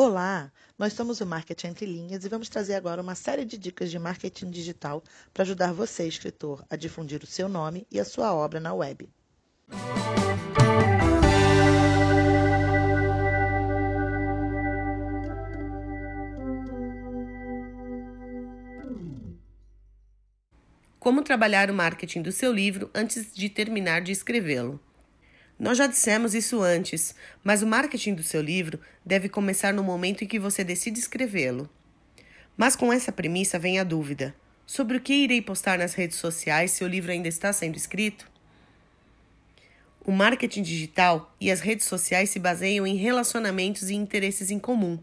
Olá, nós somos o Marketing Entre Linhas e vamos trazer agora uma série de dicas de marketing digital para ajudar você, escritor, a difundir o seu nome e a sua obra na web. Como trabalhar o marketing do seu livro antes de terminar de escrevê-lo. Nós já dissemos isso antes, mas o marketing do seu livro deve começar no momento em que você decide escrevê-lo. Mas com essa premissa vem a dúvida: sobre o que irei postar nas redes sociais se o livro ainda está sendo escrito? O marketing digital e as redes sociais se baseiam em relacionamentos e interesses em comum,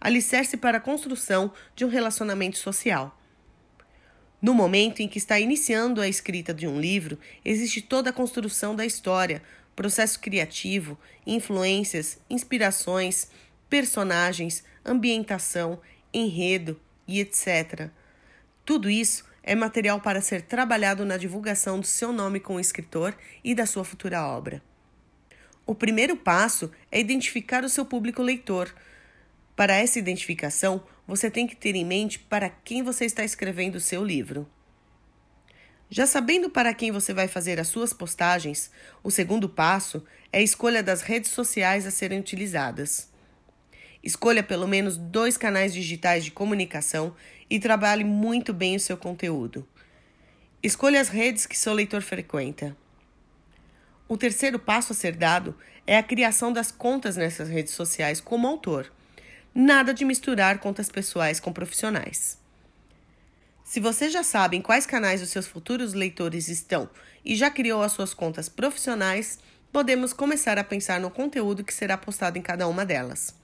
alicerce para a construção de um relacionamento social. No momento em que está iniciando a escrita de um livro, existe toda a construção da história, processo criativo, influências, inspirações, personagens, ambientação, enredo e etc. Tudo isso é material para ser trabalhado na divulgação do seu nome como escritor e da sua futura obra. O primeiro passo é identificar o seu público leitor. Para essa identificação, você tem que ter em mente para quem você está escrevendo o seu livro. Já sabendo para quem você vai fazer as suas postagens, o segundo passo é a escolha das redes sociais a serem utilizadas. Escolha pelo menos dois canais digitais de comunicação e trabalhe muito bem o seu conteúdo. Escolha as redes que seu leitor frequenta. O terceiro passo a ser dado é a criação das contas nessas redes sociais como autor. Nada de misturar contas pessoais com profissionais. Se você já sabe em quais canais os seus futuros leitores estão e já criou as suas contas profissionais, podemos começar a pensar no conteúdo que será postado em cada uma delas.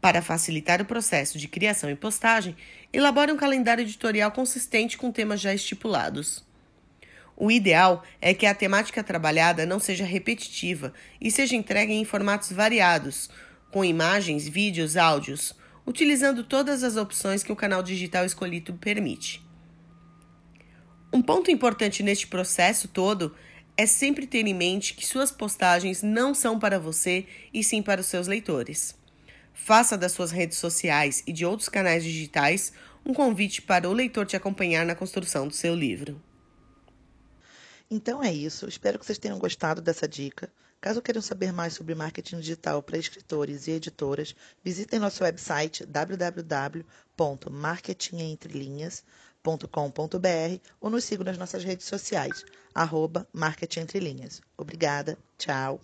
Para facilitar o processo de criação e postagem, elabore um calendário editorial consistente com temas já estipulados. O ideal é que a temática trabalhada não seja repetitiva e seja entregue em formatos variados, com imagens, vídeos, áudios, utilizando todas as opções que o canal digital escolhido permite. Um ponto importante neste processo todo é sempre ter em mente que suas postagens não são para você e sim para os seus leitores. Faça das suas redes sociais e de outros canais digitais um convite para o leitor te acompanhar na construção do seu livro. Então é isso. Espero que vocês tenham gostado dessa dica. Caso queiram saber mais sobre marketing digital para escritores e editoras, visitem nosso website www.marketingentrelinhas.com.br ou nos sigam nas nossas redes sociais, arroba Marketing Entre Linhas. Obrigada, tchau.